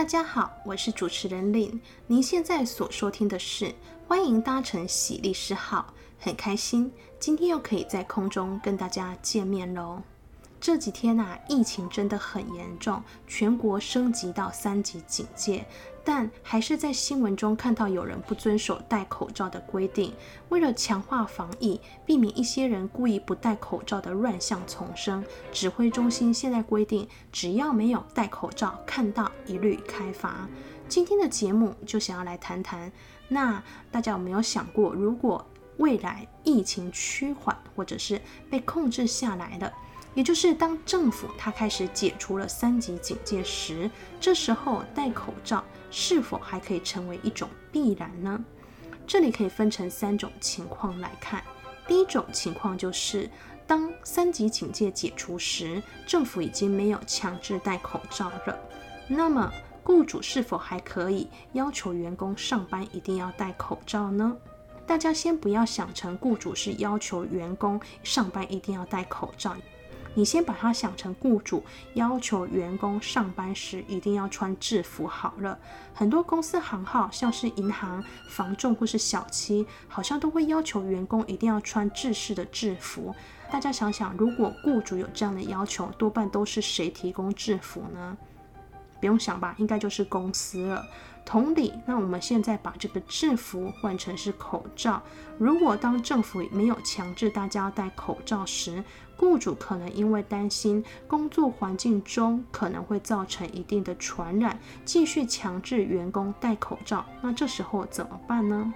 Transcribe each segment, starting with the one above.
大家好，我是主持人 Lin。您现在所收听的是欢迎搭乘喜力士号，很开心今天又可以在空中跟大家见面喽。这几天啊，疫情真的很严重，全国升级到三级警戒，但还是在新闻中看到有人不遵守戴口罩的规定。为了强化防疫，避免一些人故意不戴口罩的乱象丛生，指挥中心现在规定，只要没有戴口罩，看到一律开罚。今天的节目就想要来谈谈，那大家有没有想过，如果未来疫情趋缓，或者是被控制下来了？也就是当政府它开始解除了三级警戒时，这时候戴口罩是否还可以成为一种必然呢？这里可以分成三种情况来看。第一种情况就是，当三级警戒解除时，政府已经没有强制戴口罩了，那么雇主是否还可以要求员工上班一定要戴口罩呢？大家先不要想成雇主是要求员工上班一定要戴口罩。你先把它想成雇主要求员工上班时一定要穿制服好了。很多公司行号，像是银行、房仲或是小七，好像都会要求员工一定要穿制式的制服。大家想想，如果雇主有这样的要求，多半都是谁提供制服呢？不用想吧，应该就是公司了。同理，那我们现在把这个制服换成是口罩。如果当政府没有强制大家要戴口罩时，雇主可能因为担心工作环境中可能会造成一定的传染，继续强制员工戴口罩。那这时候怎么办呢？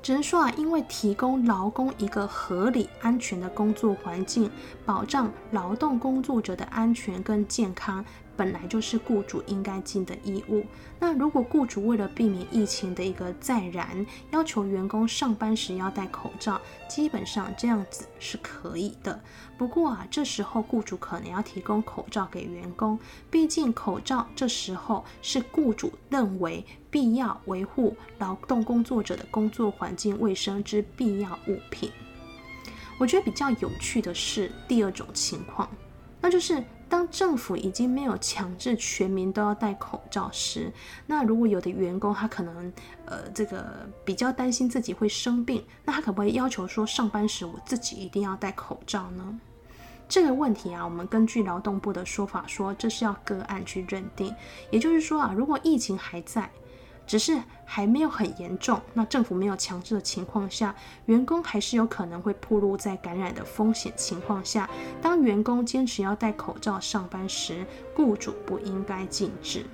只能说啊，因为提供劳工一个合理、安全的工作环境，保障劳动工作者的安全跟健康，本来就是雇主应该尽的义务。那如果雇主为了避免疫情的一个再燃，要求员工上班时要戴口罩，基本上这样子是可以的。不过啊，这时候雇主可能要提供口罩给员工，毕竟口罩这时候是雇主认为必要维护劳动工作者的工作环境卫生之必要物品。我觉得比较有趣的是第二种情况，那就是。政府已经没有强制全民都要戴口罩时，那如果有的员工他可能呃这个比较担心自己会生病，那他可不可以要求说上班时我自己一定要戴口罩呢？这个问题啊，我们根据劳动部的说法说，这是要个案去认定，也就是说啊，如果疫情还在。只是还没有很严重，那政府没有强制的情况下，员工还是有可能会暴露在感染的风险情况下。当员工坚持要戴口罩上班时，雇主不应该禁止。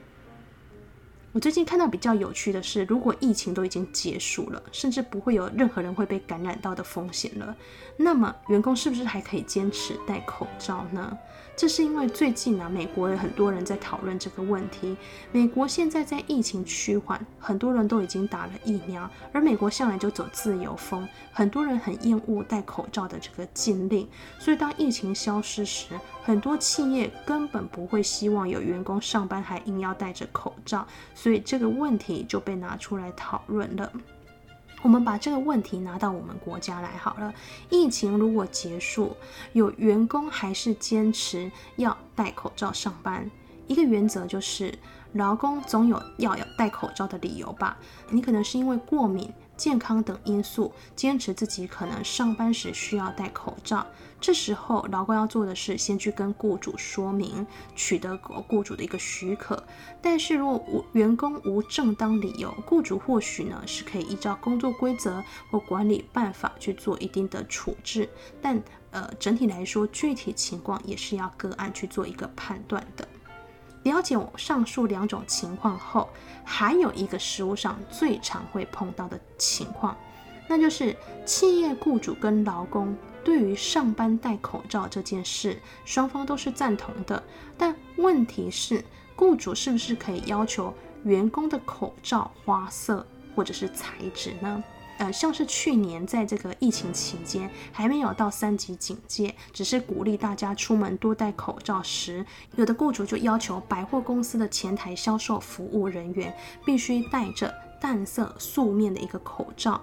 我最近看到比较有趣的是，如果疫情都已经结束了，甚至不会有任何人会被感染到的风险了，那么员工是不是还可以坚持戴口罩呢？这是因为最近啊，美国有很多人在讨论这个问题。美国现在在疫情趋缓，很多人都已经打了疫苗，而美国向来就走自由风，很多人很厌恶戴口罩的这个禁令。所以当疫情消失时，很多企业根本不会希望有员工上班还硬要戴着口罩，所以这个问题就被拿出来讨论了。我们把这个问题拿到我们国家来好了。疫情如果结束，有员工还是坚持要戴口罩上班，一个原则就是，劳工总有要要戴口罩的理由吧？你可能是因为过敏。健康等因素，坚持自己可能上班时需要戴口罩。这时候，劳工要做的是先去跟雇主说明，取得雇主的一个许可。但是如果无员工无正当理由，雇主或许呢是可以依照工作规则或管理办法去做一定的处置。但呃，整体来说，具体情况也是要个案去做一个判断的。了解我上述两种情况后，还有一个实务上最常会碰到的情况，那就是企业雇主跟劳工对于上班戴口罩这件事，双方都是赞同的。但问题是，雇主是不是可以要求员工的口罩花色或者是材质呢？呃，像是去年在这个疫情期间还没有到三级警戒，只是鼓励大家出门多戴口罩时，有的雇主就要求百货公司的前台销售服务人员必须戴着淡色素面的一个口罩。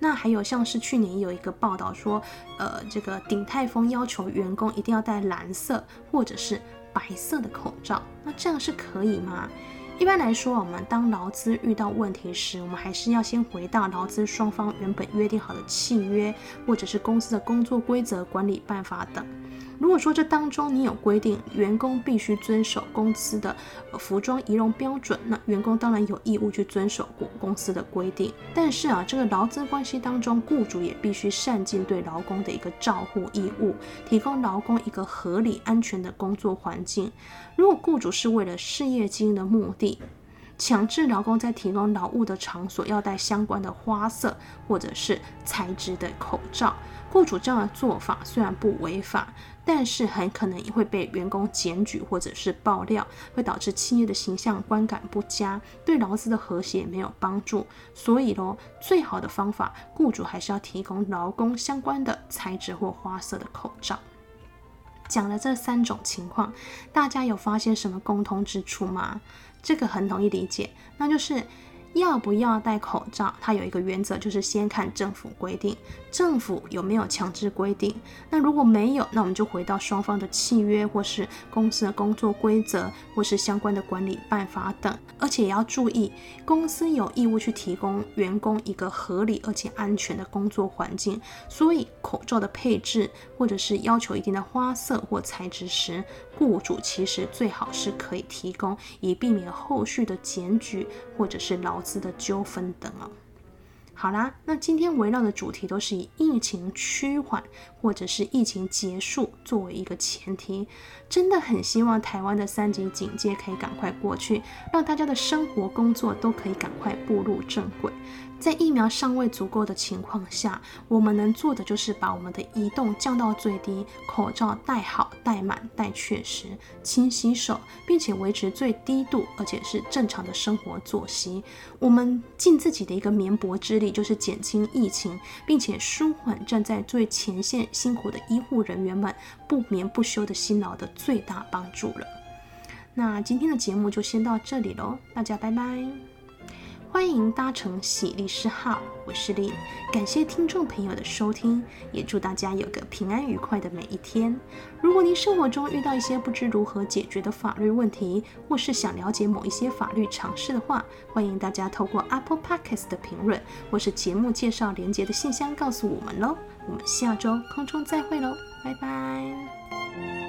那还有像是去年有一个报道说，呃，这个鼎泰丰要求员工一定要戴蓝色或者是白色的口罩，那这样是可以吗？一般来说，我们当劳资遇到问题时，我们还是要先回到劳资双方原本约定好的契约，或者是公司的工作规则、管理办法等。如果说这当中你有规定，员工必须遵守公司的服装仪容标准，那员工当然有义务去遵守过公司的规定。但是啊，这个劳资关系当中，雇主也必须善尽对劳工的一个照护义务，提供劳工一个合理安全的工作环境。如果雇主是为了事业经营的目的，强制劳工在提供劳务的场所要戴相关的花色或者是材质的口罩，雇主这样的做法虽然不违法，但是很可能也会被员工检举或者是爆料，会导致企业的形象观感不佳，对劳资的和谐没有帮助。所以咯，最好的方法，雇主还是要提供劳工相关的材质或花色的口罩。讲了这三种情况，大家有发现什么共通之处吗？这个很容易理解，那就是要不要戴口罩，它有一个原则，就是先看政府规定，政府有没有强制规定。那如果没有，那我们就回到双方的契约，或是公司的工作规则，或是相关的管理办法等。而且也要注意，公司有义务去提供员工一个合理而且安全的工作环境。所以口罩的配置，或者是要求一定的花色或材质时，雇主其实最好是可以提供，以避免后续的检举或者是劳资的纠纷等哦。好啦，那今天围绕的主题都是以疫情趋缓或者是疫情结束作为一个前提，真的很希望台湾的三级警戒可以赶快过去，让大家的生活工作都可以赶快步入正轨。在疫苗尚未足够的情况下，我们能做的就是把我们的移动降到最低，口罩戴好、戴满、戴确实，勤洗手，并且维持最低度，而且是正常的生活作息。我们尽自己的一个绵薄之力，就是减轻疫情，并且舒缓站在最前线辛苦的医护人员们不眠不休的辛劳的最大帮助了。那今天的节目就先到这里喽，大家拜拜。欢迎搭乘喜丽诗号，我是丽，感谢听众朋友的收听，也祝大家有个平安愉快的每一天。如果您生活中遇到一些不知如何解决的法律问题，或是想了解某一些法律常识的话，欢迎大家透过 Apple Podcast 的评论，或是节目介绍连结的信箱告诉我们喽。我们下周空中再会喽，拜拜。